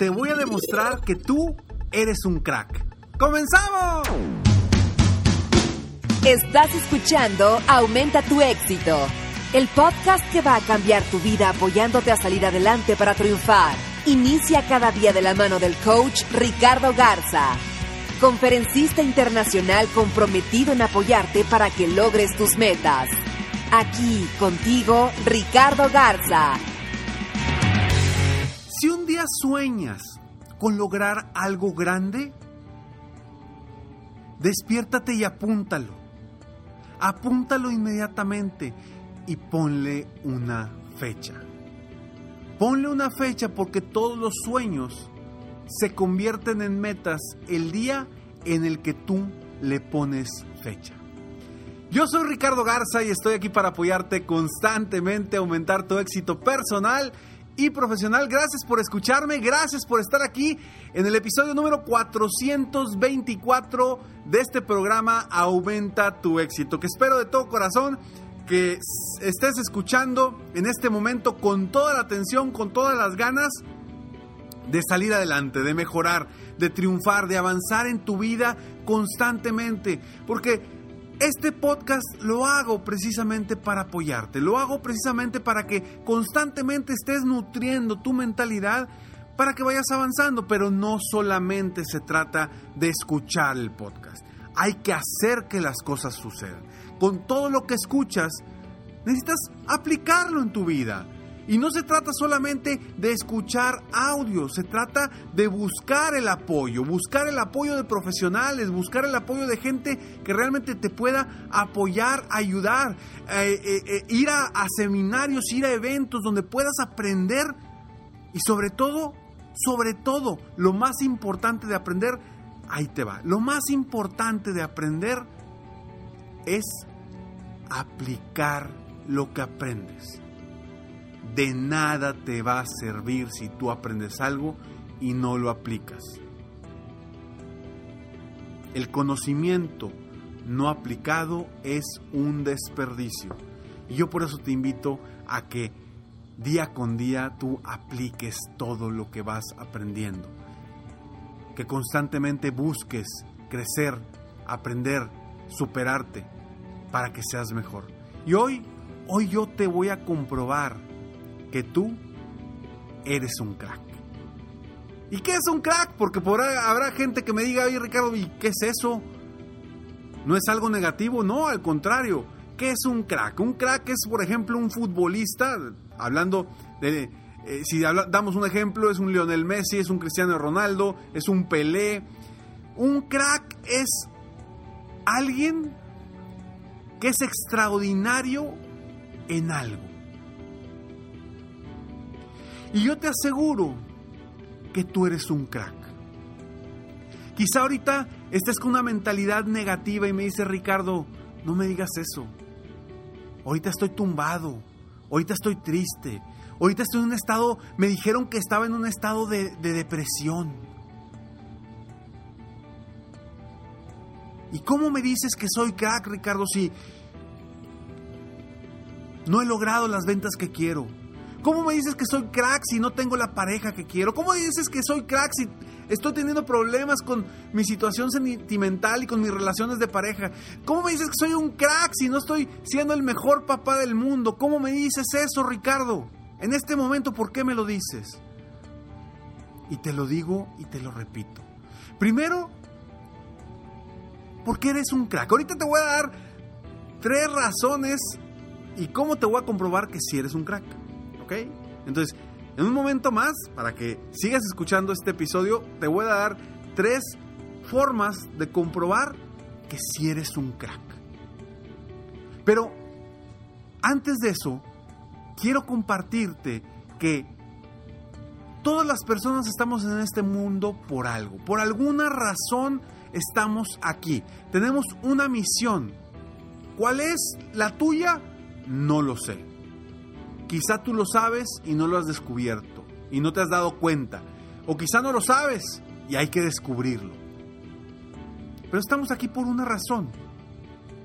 Te voy a demostrar que tú eres un crack. ¡Comenzamos! Estás escuchando Aumenta tu éxito, el podcast que va a cambiar tu vida apoyándote a salir adelante para triunfar. Inicia cada día de la mano del coach Ricardo Garza, conferencista internacional comprometido en apoyarte para que logres tus metas. Aquí contigo, Ricardo Garza. Si un día sueñas con lograr algo grande, despiértate y apúntalo. Apúntalo inmediatamente y ponle una fecha. Ponle una fecha porque todos los sueños se convierten en metas el día en el que tú le pones fecha. Yo soy Ricardo Garza y estoy aquí para apoyarte constantemente, aumentar tu éxito personal y profesional. Gracias por escucharme, gracias por estar aquí en el episodio número 424 de este programa Aumenta tu éxito, que espero de todo corazón que estés escuchando en este momento con toda la atención, con todas las ganas de salir adelante, de mejorar, de triunfar, de avanzar en tu vida constantemente, porque este podcast lo hago precisamente para apoyarte, lo hago precisamente para que constantemente estés nutriendo tu mentalidad para que vayas avanzando, pero no solamente se trata de escuchar el podcast, hay que hacer que las cosas sucedan. Con todo lo que escuchas, necesitas aplicarlo en tu vida. Y no se trata solamente de escuchar audio, se trata de buscar el apoyo, buscar el apoyo de profesionales, buscar el apoyo de gente que realmente te pueda apoyar, ayudar, eh, eh, eh, ir a, a seminarios, ir a eventos donde puedas aprender y sobre todo, sobre todo, lo más importante de aprender, ahí te va, lo más importante de aprender es aplicar lo que aprendes de nada te va a servir si tú aprendes algo y no lo aplicas. El conocimiento no aplicado es un desperdicio. Y yo por eso te invito a que día con día tú apliques todo lo que vas aprendiendo. Que constantemente busques crecer, aprender, superarte para que seas mejor. Y hoy, hoy yo te voy a comprobar que tú eres un crack. ¿Y qué es un crack? Porque por habrá gente que me diga, oye Ricardo, ¿y qué es eso? ¿No es algo negativo? No, al contrario. ¿Qué es un crack? Un crack es, por ejemplo, un futbolista, hablando de, eh, si damos un ejemplo, es un Lionel Messi, es un Cristiano Ronaldo, es un Pelé. Un crack es alguien que es extraordinario en algo. Y yo te aseguro que tú eres un crack. Quizá ahorita estés con una mentalidad negativa y me dice Ricardo, no me digas eso. Ahorita estoy tumbado, ahorita estoy triste, ahorita estoy en un estado, me dijeron que estaba en un estado de, de depresión. ¿Y cómo me dices que soy crack, Ricardo, si no he logrado las ventas que quiero? ¿Cómo me dices que soy crack si no tengo la pareja que quiero? ¿Cómo dices que soy crack si estoy teniendo problemas con mi situación sentimental y con mis relaciones de pareja? ¿Cómo me dices que soy un crack si no estoy siendo el mejor papá del mundo? ¿Cómo me dices eso, Ricardo? En este momento, ¿por qué me lo dices? Y te lo digo y te lo repito. Primero, porque eres un crack. Ahorita te voy a dar tres razones y cómo te voy a comprobar que si eres un crack. Entonces, en un momento más, para que sigas escuchando este episodio, te voy a dar tres formas de comprobar que si eres un crack. Pero antes de eso, quiero compartirte que todas las personas estamos en este mundo por algo. Por alguna razón estamos aquí. Tenemos una misión. ¿Cuál es la tuya? No lo sé. Quizá tú lo sabes y no lo has descubierto y no te has dado cuenta. O quizá no lo sabes y hay que descubrirlo. Pero estamos aquí por una razón.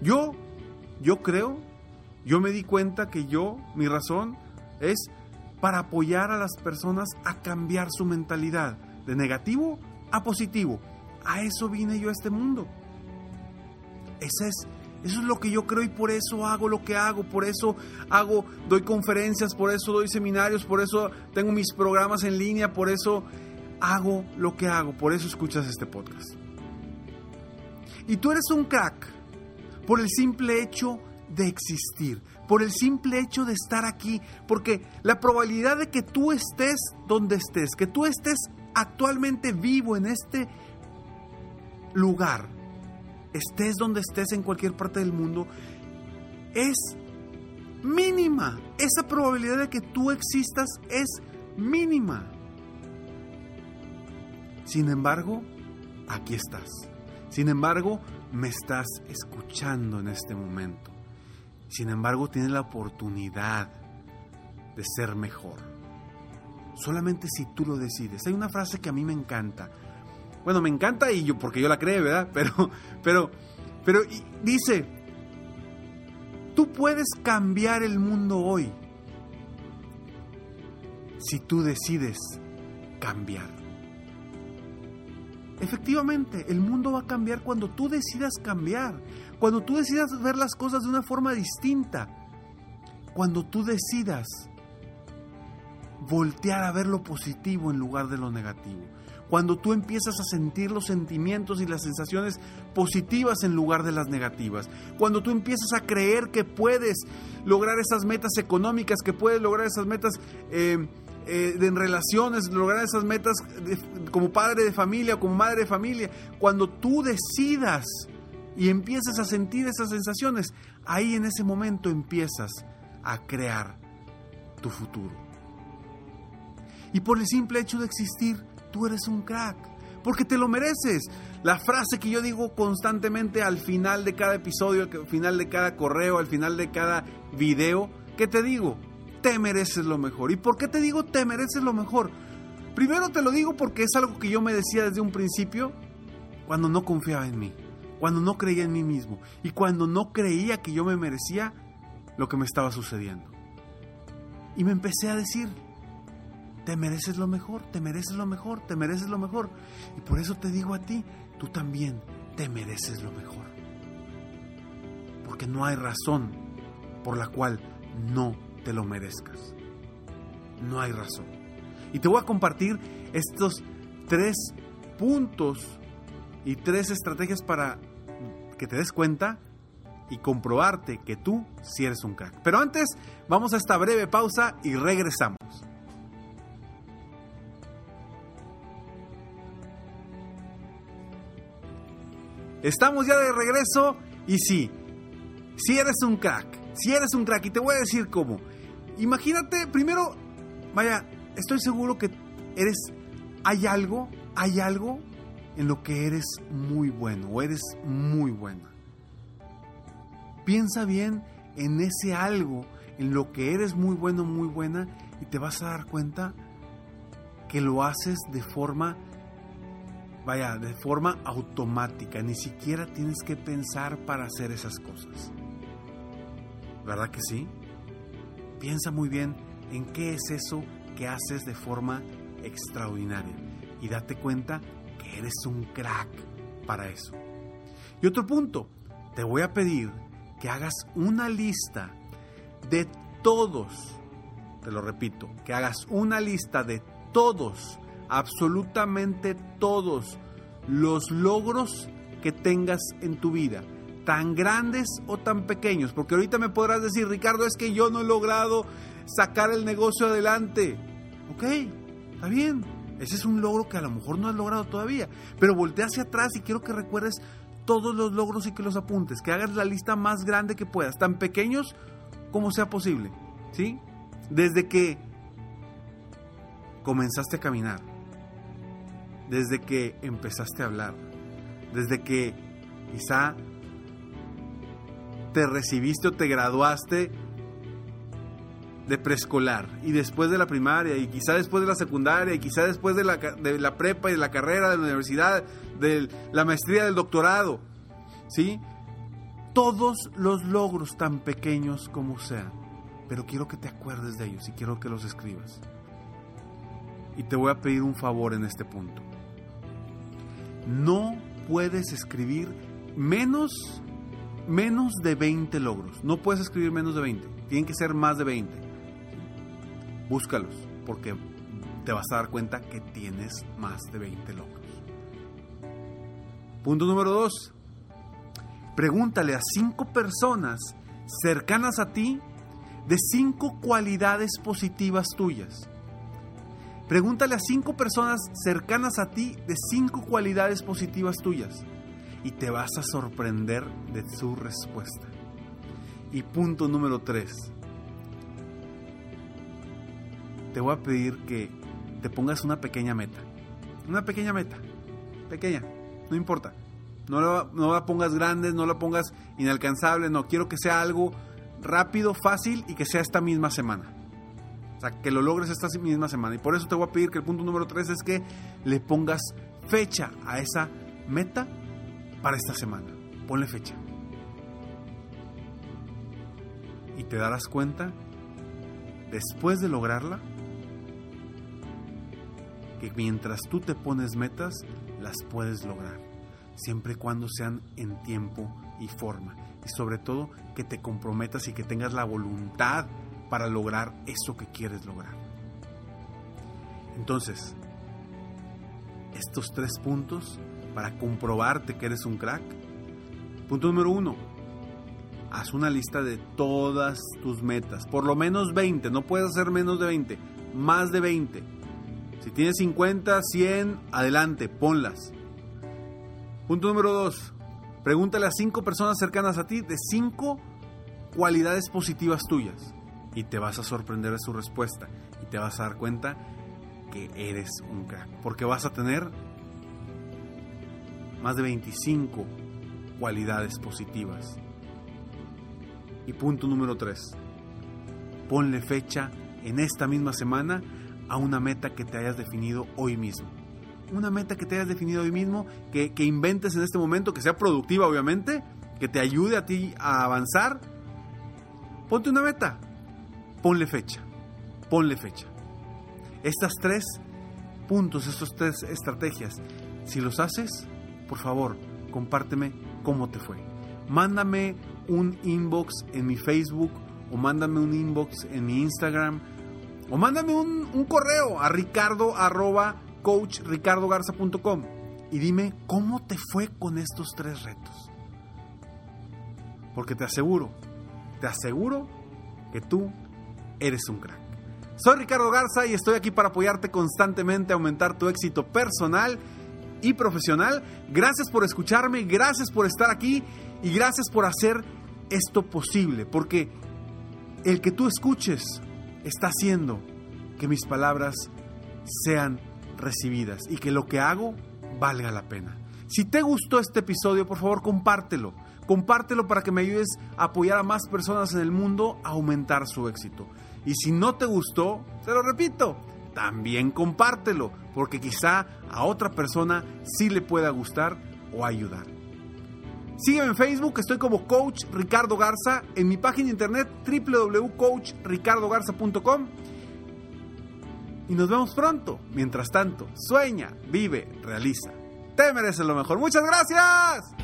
Yo, yo creo, yo me di cuenta que yo, mi razón es para apoyar a las personas a cambiar su mentalidad de negativo a positivo. A eso vine yo a este mundo. Ese es, eso es lo que yo creo y por eso hago lo que hago, por eso hago, doy conferencias, por eso doy seminarios, por eso tengo mis programas en línea, por eso hago lo que hago, por eso escuchas este podcast. Y tú eres un crack por el simple hecho de existir, por el simple hecho de estar aquí, porque la probabilidad de que tú estés donde estés, que tú estés actualmente vivo en este lugar, estés donde estés en cualquier parte del mundo, es mínima. Esa probabilidad de que tú existas es mínima. Sin embargo, aquí estás. Sin embargo, me estás escuchando en este momento. Sin embargo, tienes la oportunidad de ser mejor. Solamente si tú lo decides. Hay una frase que a mí me encanta. Bueno, me encanta y yo porque yo la creo, ¿verdad? Pero pero pero dice, tú puedes cambiar el mundo hoy si tú decides cambiar. Efectivamente, el mundo va a cambiar cuando tú decidas cambiar, cuando tú decidas ver las cosas de una forma distinta, cuando tú decidas voltear a ver lo positivo en lugar de lo negativo, cuando tú empiezas a sentir los sentimientos y las sensaciones positivas en lugar de las negativas, cuando tú empiezas a creer que puedes lograr esas metas económicas, que puedes lograr esas metas eh, eh, en relaciones, lograr esas metas como padre de familia o como madre de familia, cuando tú decidas y empiezas a sentir esas sensaciones, ahí en ese momento empiezas a crear tu futuro. Y por el simple hecho de existir, tú eres un crack, porque te lo mereces. La frase que yo digo constantemente al final de cada episodio, al final de cada correo, al final de cada video, ¿qué te digo? Te mereces lo mejor. ¿Y por qué te digo te mereces lo mejor? Primero te lo digo porque es algo que yo me decía desde un principio cuando no confiaba en mí, cuando no creía en mí mismo y cuando no creía que yo me merecía lo que me estaba sucediendo. Y me empecé a decir, te mereces lo mejor, te mereces lo mejor, te mereces lo mejor. Y por eso te digo a ti, tú también te mereces lo mejor. Porque no hay razón por la cual no te lo merezcas. No hay razón. Y te voy a compartir estos tres puntos y tres estrategias para que te des cuenta y comprobarte que tú sí eres un crack. Pero antes, vamos a esta breve pausa y regresamos. Estamos ya de regreso y sí, si eres un crack, si eres un crack y te voy a decir cómo. Imagínate, primero, vaya, estoy seguro que eres, hay algo, hay algo en lo que eres muy bueno o eres muy buena. Piensa bien en ese algo, en lo que eres muy bueno, muy buena y te vas a dar cuenta que lo haces de forma vaya, de forma automática, ni siquiera tienes que pensar para hacer esas cosas. ¿Verdad que sí? Piensa muy bien en qué es eso que haces de forma extraordinaria y date cuenta que eres un crack para eso. Y otro punto, te voy a pedir que hagas una lista de todos, te lo repito, que hagas una lista de todos, absolutamente todos los logros que tengas en tu vida, tan grandes o tan pequeños, porque ahorita me podrás decir, Ricardo, es que yo no he logrado sacar el negocio adelante. Ok, está bien, ese es un logro que a lo mejor no has logrado todavía, pero voltea hacia atrás y quiero que recuerdes todos los logros y que los apuntes, que hagas la lista más grande que puedas, tan pequeños como sea posible, ¿sí? Desde que comenzaste a caminar, desde que empezaste a hablar, desde que quizá te recibiste o te graduaste de preescolar y después de la primaria y quizá después de la secundaria y quizá después de la, de la prepa y de la carrera de la universidad, de la maestría, del doctorado, ¿sí? Todos los logros tan pequeños como sean, pero quiero que te acuerdes de ellos y quiero que los escribas. Y te voy a pedir un favor en este punto. No puedes escribir menos menos de 20 logros. No puedes escribir menos de 20. Tienen que ser más de 20 búscalos, porque te vas a dar cuenta que tienes más de 20 logros. Punto número 2. Pregúntale a cinco personas cercanas a ti de cinco cualidades positivas tuyas. Pregúntale a cinco personas cercanas a ti de cinco cualidades positivas tuyas y te vas a sorprender de su respuesta. Y punto número 3 te voy a pedir que te pongas una pequeña meta. Una pequeña meta. Pequeña. No importa. No la, no la pongas grande, no la pongas inalcanzable. No, quiero que sea algo rápido, fácil y que sea esta misma semana. Sea, que lo logres esta misma semana. Y por eso te voy a pedir que el punto número 3 es que le pongas fecha a esa meta para esta semana. Ponle fecha. Y te darás cuenta, después de lograrla, mientras tú te pones metas, las puedes lograr, siempre y cuando sean en tiempo y forma. Y sobre todo que te comprometas y que tengas la voluntad para lograr eso que quieres lograr. Entonces, estos tres puntos para comprobarte que eres un crack. Punto número uno, haz una lista de todas tus metas, por lo menos 20, no puedes hacer menos de 20, más de 20 si tienes 50, 100, adelante, ponlas. Punto número 2. Pregúntale a 5 personas cercanas a ti de 5 cualidades positivas tuyas. Y te vas a sorprender de su respuesta. Y te vas a dar cuenta que eres un crack. Porque vas a tener más de 25 cualidades positivas. Y punto número 3. Ponle fecha en esta misma semana a una meta que te hayas definido hoy mismo. Una meta que te hayas definido hoy mismo, que, inventes en este momento, que sea productiva obviamente, que te ayude a ti a avanzar. Ponte una meta, ponle fecha, ponle fecha. Estas tres puntos, estas tres estrategias, si los haces, por favor, compárteme cómo te fue. Mándame un inbox en mi Facebook o mándame un inbox en mi Instagram o mándame un, correo a ricardo arroba coachricardogarza.com y dime cómo te fue con estos tres retos. Porque te aseguro, te aseguro que tú eres un crack. Soy Ricardo Garza y estoy aquí para apoyarte constantemente a aumentar tu éxito personal y profesional. Gracias por escucharme, gracias por estar aquí y gracias por hacer esto posible. Porque el que tú escuches está haciendo que mis palabras sean recibidas y que lo que hago valga la pena. Si te gustó este episodio, por favor compártelo. Compártelo para que me ayudes a apoyar a más personas en el mundo a aumentar su éxito. Y si no te gustó, te lo repito, también compártelo, porque quizá a otra persona sí le pueda gustar o ayudar. Sígueme en Facebook, estoy como Coach Ricardo Garza, en mi página de internet www.coachricardogarza.com y nos vemos pronto. Mientras tanto, sueña, vive, realiza. Te mereces lo mejor. Muchas gracias.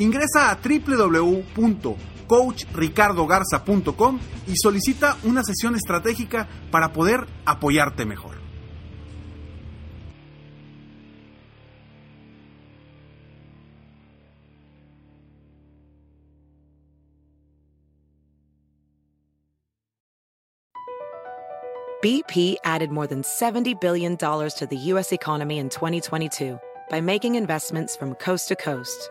ingresa a www.coachricardogarza.com y solicita una sesión estratégica para poder apoyarte mejor. BP added more than $70 billion to the U.S. economy in 2022 by making investments from coast to coast.